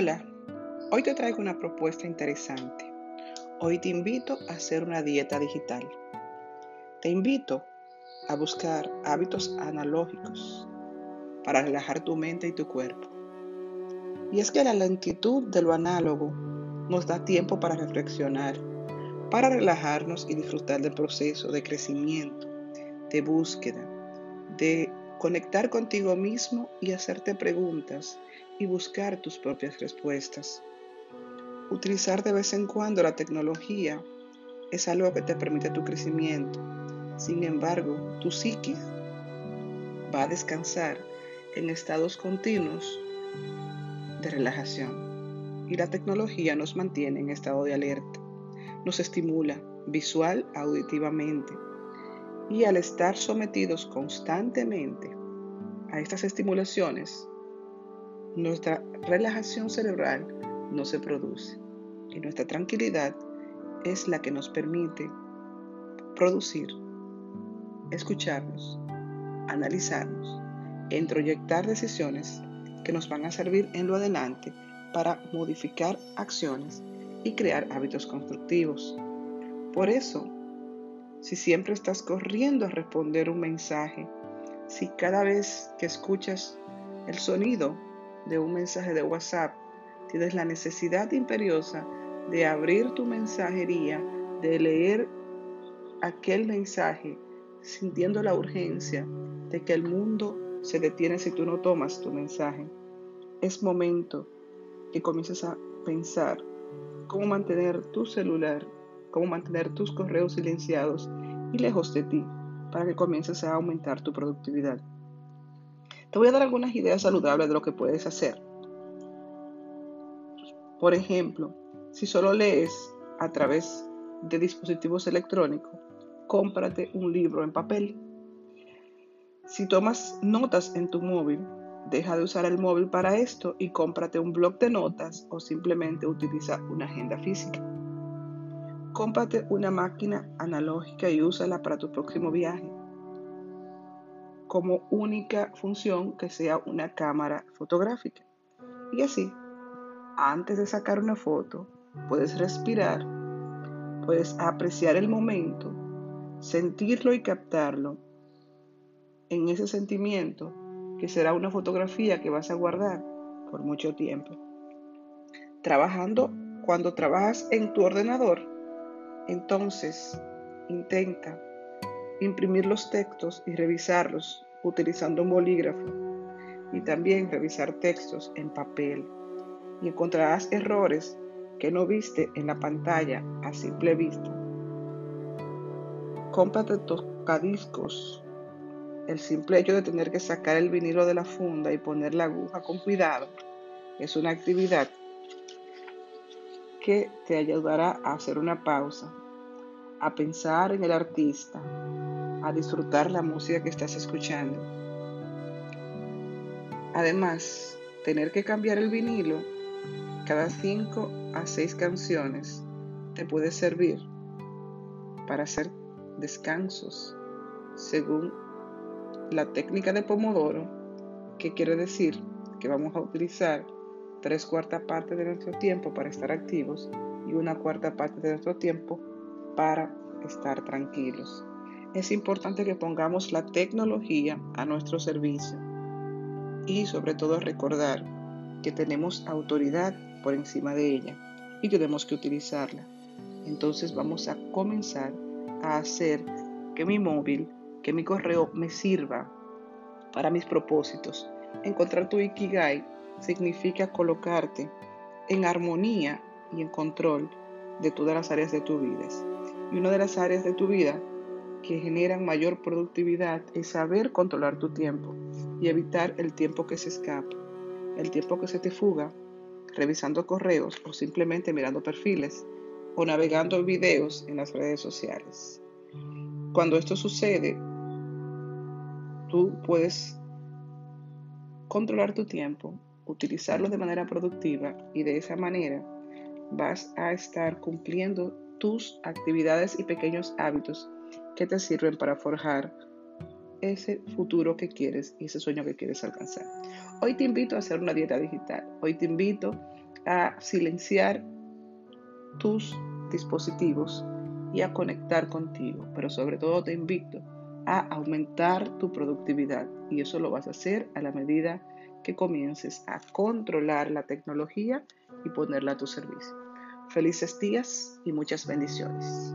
Hola, hoy te traigo una propuesta interesante. Hoy te invito a hacer una dieta digital. Te invito a buscar hábitos analógicos para relajar tu mente y tu cuerpo. Y es que la lentitud de lo análogo nos da tiempo para reflexionar, para relajarnos y disfrutar del proceso de crecimiento, de búsqueda, de conectar contigo mismo y hacerte preguntas y buscar tus propias respuestas. Utilizar de vez en cuando la tecnología es algo que te permite tu crecimiento. Sin embargo, tu psique va a descansar en estados continuos de relajación. Y la tecnología nos mantiene en estado de alerta. Nos estimula visual, auditivamente. Y al estar sometidos constantemente a estas estimulaciones, nuestra relajación cerebral no se produce y nuestra tranquilidad es la que nos permite producir, escucharnos, analizarnos, introyectar decisiones que nos van a servir en lo adelante para modificar acciones y crear hábitos constructivos. Por eso, si siempre estás corriendo a responder un mensaje, si cada vez que escuchas el sonido de un mensaje de WhatsApp, tienes la necesidad imperiosa de abrir tu mensajería, de leer aquel mensaje, sintiendo la urgencia de que el mundo se detiene si tú no tomas tu mensaje. Es momento que comiences a pensar cómo mantener tu celular, cómo mantener tus correos silenciados y lejos de ti para que comiences a aumentar tu productividad. Te voy a dar algunas ideas saludables de lo que puedes hacer. Por ejemplo, si solo lees a través de dispositivos electrónicos, cómprate un libro en papel. Si tomas notas en tu móvil, deja de usar el móvil para esto y cómprate un blog de notas o simplemente utiliza una agenda física. Cómprate una máquina analógica y úsala para tu próximo viaje como única función que sea una cámara fotográfica. Y así, antes de sacar una foto, puedes respirar, puedes apreciar el momento, sentirlo y captarlo en ese sentimiento que será una fotografía que vas a guardar por mucho tiempo. Trabajando, cuando trabajas en tu ordenador, entonces intenta imprimir los textos y revisarlos utilizando un bolígrafo y también revisar textos en papel y encontrarás errores que no viste en la pantalla a simple vista. Cómprate tocadiscos. El simple hecho de tener que sacar el vinilo de la funda y poner la aguja con cuidado es una actividad que te ayudará a hacer una pausa, a pensar en el artista, a disfrutar la música que estás escuchando. Además, tener que cambiar el vinilo cada 5 a 6 canciones te puede servir para hacer descansos según la técnica de Pomodoro, que quiere decir que vamos a utilizar tres cuartas partes de nuestro tiempo para estar activos y una cuarta parte de nuestro tiempo para estar tranquilos es importante que pongamos la tecnología a nuestro servicio y sobre todo recordar que tenemos autoridad por encima de ella y tenemos que utilizarla. Entonces vamos a comenzar a hacer que mi móvil, que mi correo me sirva para mis propósitos. Encontrar tu Ikigai significa colocarte en armonía y en control de todas las áreas de tu vida. Y una de las áreas de tu vida que generan mayor productividad es saber controlar tu tiempo y evitar el tiempo que se escapa, el tiempo que se te fuga, revisando correos o simplemente mirando perfiles o navegando videos en las redes sociales. Cuando esto sucede, tú puedes controlar tu tiempo, utilizarlo de manera productiva y de esa manera vas a estar cumpliendo tus actividades y pequeños hábitos que te sirven para forjar ese futuro que quieres y ese sueño que quieres alcanzar. Hoy te invito a hacer una dieta digital. Hoy te invito a silenciar tus dispositivos y a conectar contigo, pero sobre todo te invito a aumentar tu productividad y eso lo vas a hacer a la medida que comiences a controlar la tecnología y ponerla a tu servicio. Felices días y muchas bendiciones.